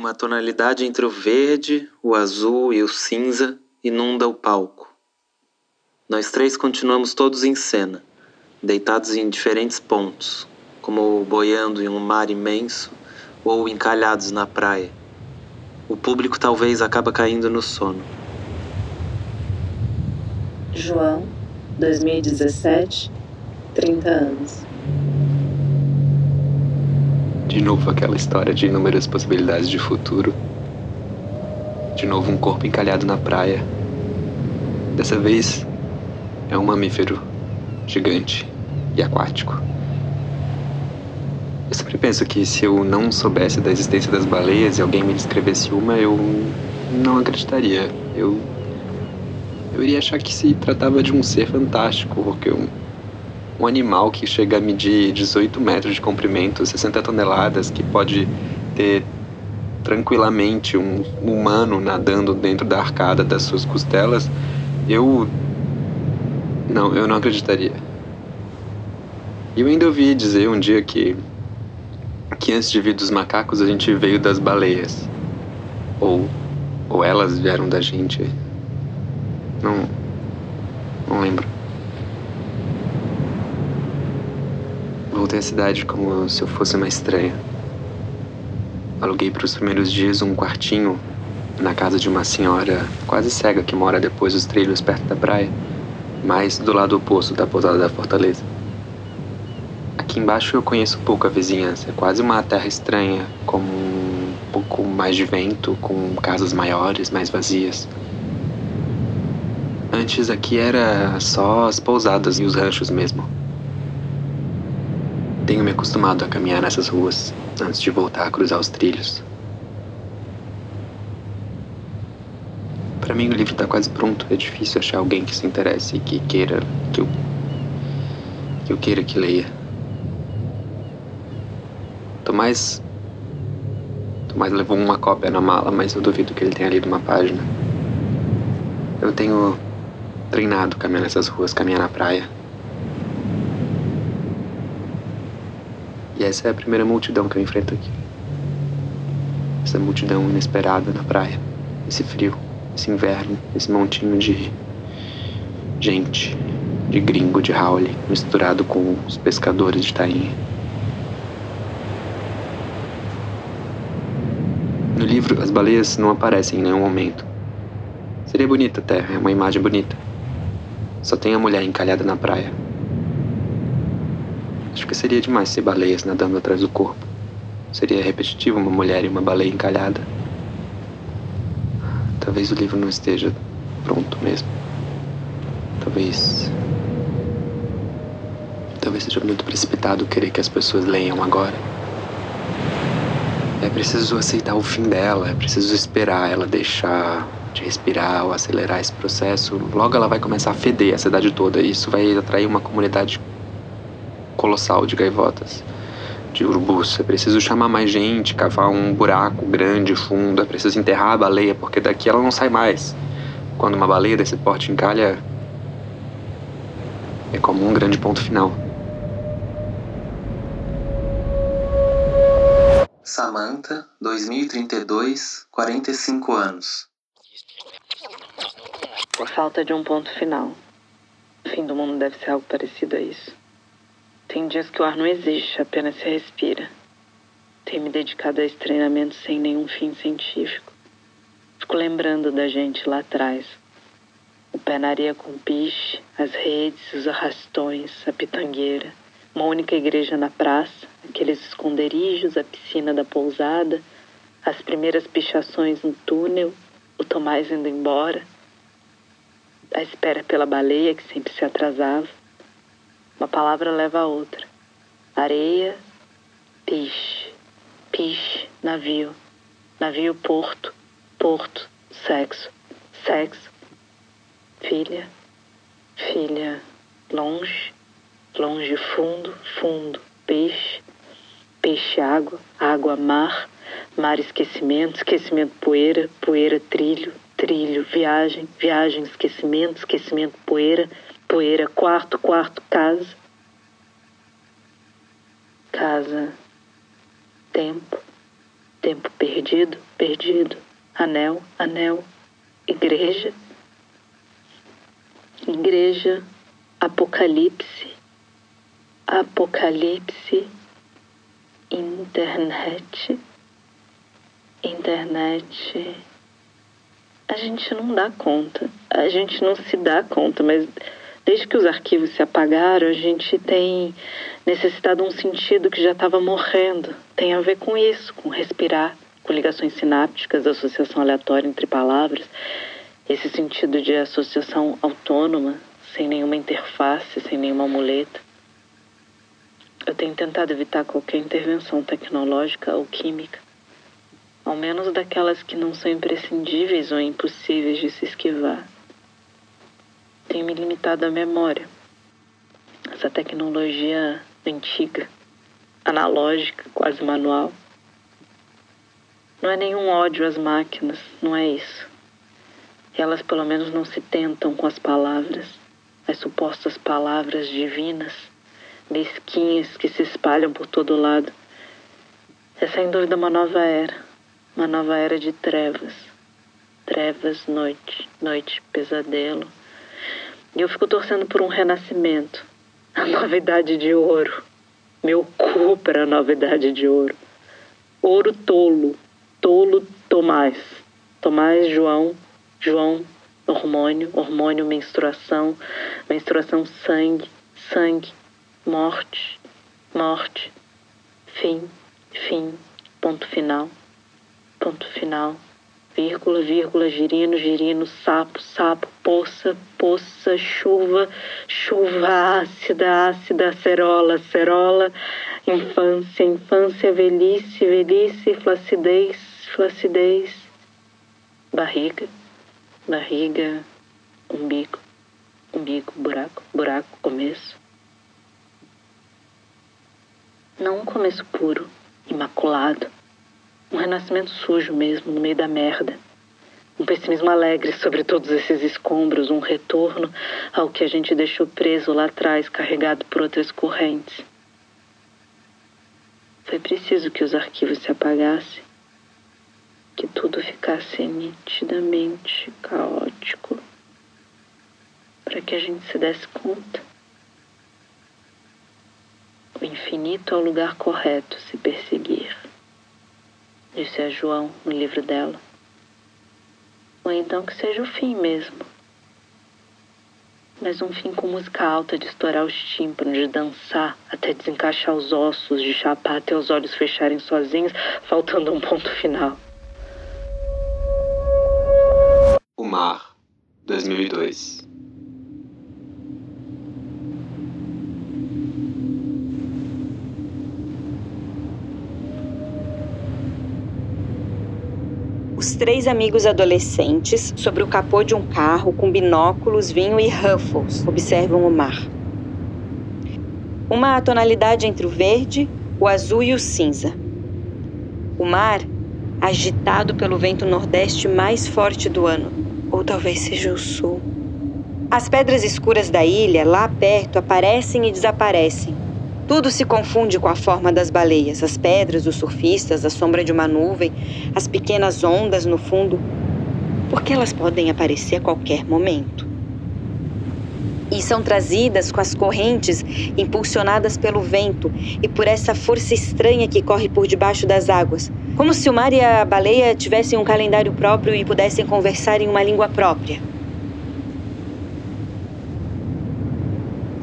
Uma tonalidade entre o verde, o azul e o cinza inunda o palco. Nós três continuamos todos em cena, deitados em diferentes pontos, como boiando em um mar imenso ou encalhados na praia. O público talvez acaba caindo no sono. João, 2017, 30 anos. De novo aquela história de inúmeras possibilidades de futuro. De novo um corpo encalhado na praia. Dessa vez é um mamífero gigante e aquático. Eu sempre penso que se eu não soubesse da existência das baleias e alguém me descrevesse uma, eu não acreditaria. Eu, eu iria achar que se tratava de um ser fantástico, porque um, um animal que chega a medir 18 metros de comprimento, 60 toneladas, que pode ter tranquilamente um humano nadando dentro da arcada das suas costelas, eu. Não, eu não acreditaria. E eu ainda ouvi dizer um dia que que antes de vir dos macacos a gente veio das baleias. Ou, ou elas vieram da gente. Não. Não lembro. Voltei à cidade como se eu fosse uma estranha. Aluguei para os primeiros dias um quartinho na casa de uma senhora quase cega que mora depois dos trilhos perto da praia, mas do lado oposto da pousada da fortaleza. Aqui embaixo eu conheço pouco a vizinhança. É quase uma terra estranha, com um pouco mais de vento, com casas maiores, mais vazias. Antes aqui era só as pousadas e os ranchos mesmo. Tenho me acostumado a caminhar nessas ruas antes de voltar a cruzar os trilhos. Para mim o livro está quase pronto. É difícil achar alguém que se interesse e que queira que eu que eu queira que leia. Tomás. Tomás levou uma cópia na mala, mas eu duvido que ele tenha lido uma página. Eu tenho treinado caminhar nessas ruas, caminhar na praia. E essa é a primeira multidão que eu enfrento aqui. Essa multidão inesperada na praia. Esse frio, esse inverno, esse montinho de gente, de gringo de Howley, misturado com os pescadores de tainha. No livro, as baleias não aparecem em nenhum momento. Seria bonita até, é uma imagem bonita. Só tem a mulher encalhada na praia. Acho que seria demais ser baleias nadando atrás do corpo. Seria repetitivo uma mulher e uma baleia encalhada. Talvez o livro não esteja pronto mesmo. Talvez. Talvez seja muito precipitado querer que as pessoas leiam agora. É preciso aceitar o fim dela, é preciso esperar ela deixar de respirar ou acelerar esse processo. Logo ela vai começar a feder a cidade toda e isso vai atrair uma comunidade colossal de gaivotas, de urubus. É preciso chamar mais gente, cavar um buraco grande, fundo, é preciso enterrar a baleia porque daqui ela não sai mais. Quando uma baleia desse porte encalha, é como um grande ponto final. Samantha, 2032, 45 anos. Por falta de um ponto final. O fim do mundo deve ser algo parecido a isso. Tem dias que o ar não existe, apenas se respira. Tenho me dedicado a esse treinamento sem nenhum fim científico. Fico lembrando da gente lá atrás. O pé na areia com piche, as redes, os arrastões, a pitangueira uma única igreja na praça, aqueles esconderijos, a piscina da pousada, as primeiras pichações no túnel, o Tomás indo embora, a espera pela baleia que sempre se atrasava. Uma palavra leva a outra. Areia, piche, piche, navio, navio, porto, porto, sexo, sexo, filha, filha, longe, longe fundo, fundo, peixe, peixe água, água mar, mar esquecimento, esquecimento poeira, poeira trilho, trilho viagem, viagem esquecimento, esquecimento poeira, poeira quarto, quarto casa, casa, tempo, Tempo perdido, perdido. Anel, anel. Igreja. Igreja. Apocalipse. Apocalipse. Internet. Internet. A gente não dá conta. A gente não se dá conta, mas desde que os arquivos se apagaram, a gente tem necessitado um sentido que já estava morrendo. Tem a ver com isso, com respirar, com ligações sinápticas, associação aleatória entre palavras, esse sentido de associação autônoma, sem nenhuma interface, sem nenhuma muleta. Eu tenho tentado evitar qualquer intervenção tecnológica ou química, ao menos daquelas que não são imprescindíveis ou impossíveis de se esquivar. Tenho me limitado à memória, essa tecnologia antiga, analógica, quase manual. Não é nenhum ódio às máquinas, não é isso. Elas pelo menos não se tentam com as palavras, as supostas palavras divinas, mesquinhas que se espalham por todo lado. É sem dúvida uma nova era, uma nova era de trevas. Trevas, noite, noite, pesadelo. E eu fico torcendo por um renascimento, a novidade de ouro. Meu cu para a novidade de ouro. Ouro tolo, tolo Tomás. Tomás João, João hormônio, hormônio menstruação, menstruação sangue, sangue, morte, morte, fim, fim, ponto final, ponto final vírgula, vírgula, girino, girino, sapo, sapo, poça, poça, chuva, chuva ácida, ácida, cerola, cerola, infância, infância, velhice, velhice, flacidez, flacidez, barriga, barriga, umbigo, umbigo, buraco, buraco, começo. Não um começo puro, imaculado um renascimento sujo mesmo, no meio da merda. Um pessimismo alegre sobre todos esses escombros, um retorno ao que a gente deixou preso lá atrás, carregado por outras correntes. Foi preciso que os arquivos se apagassem, que tudo ficasse nitidamente caótico, para que a gente se desse conta. O infinito é o lugar correto se perseguir disse a João no livro dela. Ou então que seja o fim mesmo. Mas um fim com música alta, de estourar os tímpanos, de dançar até desencaixar os ossos, de chapar até os olhos fecharem sozinhos, faltando um ponto final. O Mar, 2002 três amigos adolescentes, sobre o capô de um carro, com binóculos, vinho e ruffles, observam o mar. Uma tonalidade entre o verde, o azul e o cinza. O mar, agitado pelo vento nordeste mais forte do ano, ou talvez seja o sul. As pedras escuras da ilha, lá perto, aparecem e desaparecem, tudo se confunde com a forma das baleias, as pedras, os surfistas, a sombra de uma nuvem, as pequenas ondas no fundo, porque elas podem aparecer a qualquer momento. E são trazidas com as correntes impulsionadas pelo vento e por essa força estranha que corre por debaixo das águas, como se o mar e a baleia tivessem um calendário próprio e pudessem conversar em uma língua própria.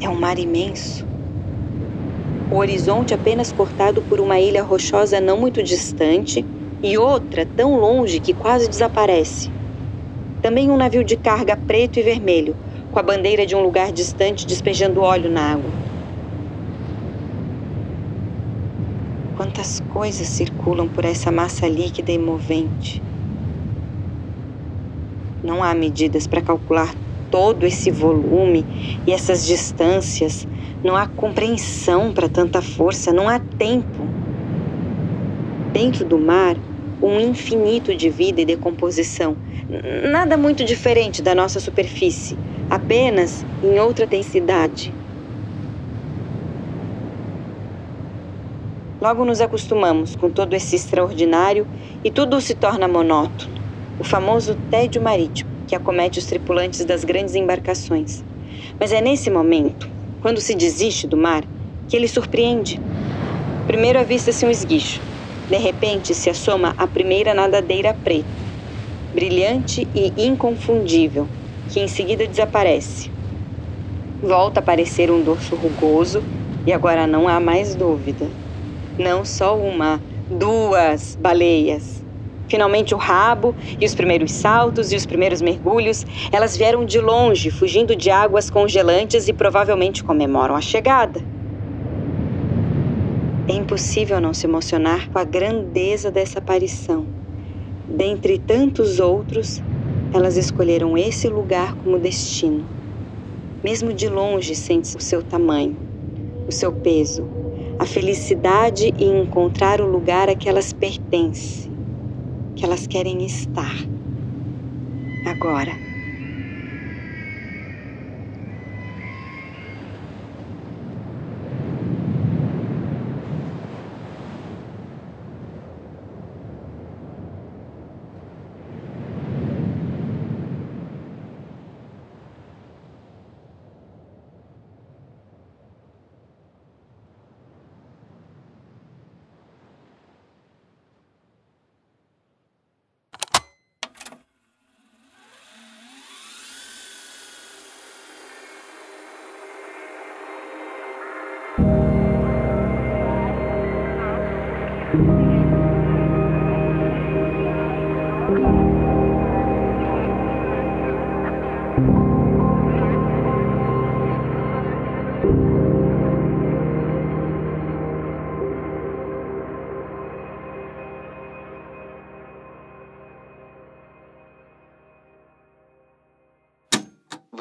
É um mar imenso o horizonte apenas cortado por uma ilha rochosa não muito distante e outra tão longe que quase desaparece. Também um navio de carga preto e vermelho, com a bandeira de um lugar distante despejando óleo na água. Quantas coisas circulam por essa massa líquida e movente. Não há medidas para calcular todo esse volume e essas distâncias, não há compreensão para tanta força, não há tempo. Dentro do mar, um infinito de vida e decomposição. Nada muito diferente da nossa superfície, apenas em outra densidade. Logo nos acostumamos com todo esse extraordinário e tudo se torna monótono. O famoso tédio marítimo que acomete os tripulantes das grandes embarcações. Mas é nesse momento, quando se desiste do mar, que ele surpreende. Primeiro avista-se um esguicho. De repente se assoma a primeira nadadeira preta, brilhante e inconfundível, que em seguida desaparece. Volta a aparecer um dorso rugoso e agora não há mais dúvida. Não só uma, duas baleias. Finalmente o rabo e os primeiros saltos e os primeiros mergulhos, elas vieram de longe, fugindo de águas congelantes e provavelmente comemoram a chegada. É impossível não se emocionar com a grandeza dessa aparição. Dentre tantos outros, elas escolheram esse lugar como destino. Mesmo de longe, sente o seu tamanho, o seu peso, a felicidade em encontrar o lugar a que elas pertencem, que elas querem estar. Agora.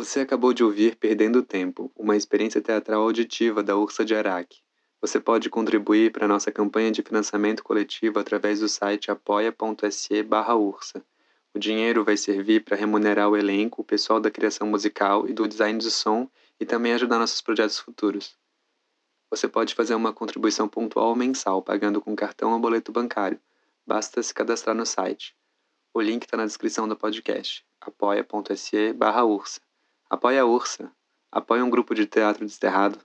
Você acabou de ouvir Perdendo Tempo, uma experiência teatral auditiva da Ursa de Araque. Você pode contribuir para nossa campanha de financiamento coletivo através do site apoia.se ursa. O dinheiro vai servir para remunerar o elenco, o pessoal da criação musical e do design de som e também ajudar nossos projetos futuros. Você pode fazer uma contribuição pontual ou mensal, pagando com cartão ou boleto bancário. Basta se cadastrar no site. O link está na descrição do podcast. apoia.se ursa. Apoie a Ursa. Apoie um grupo de teatro desterrado.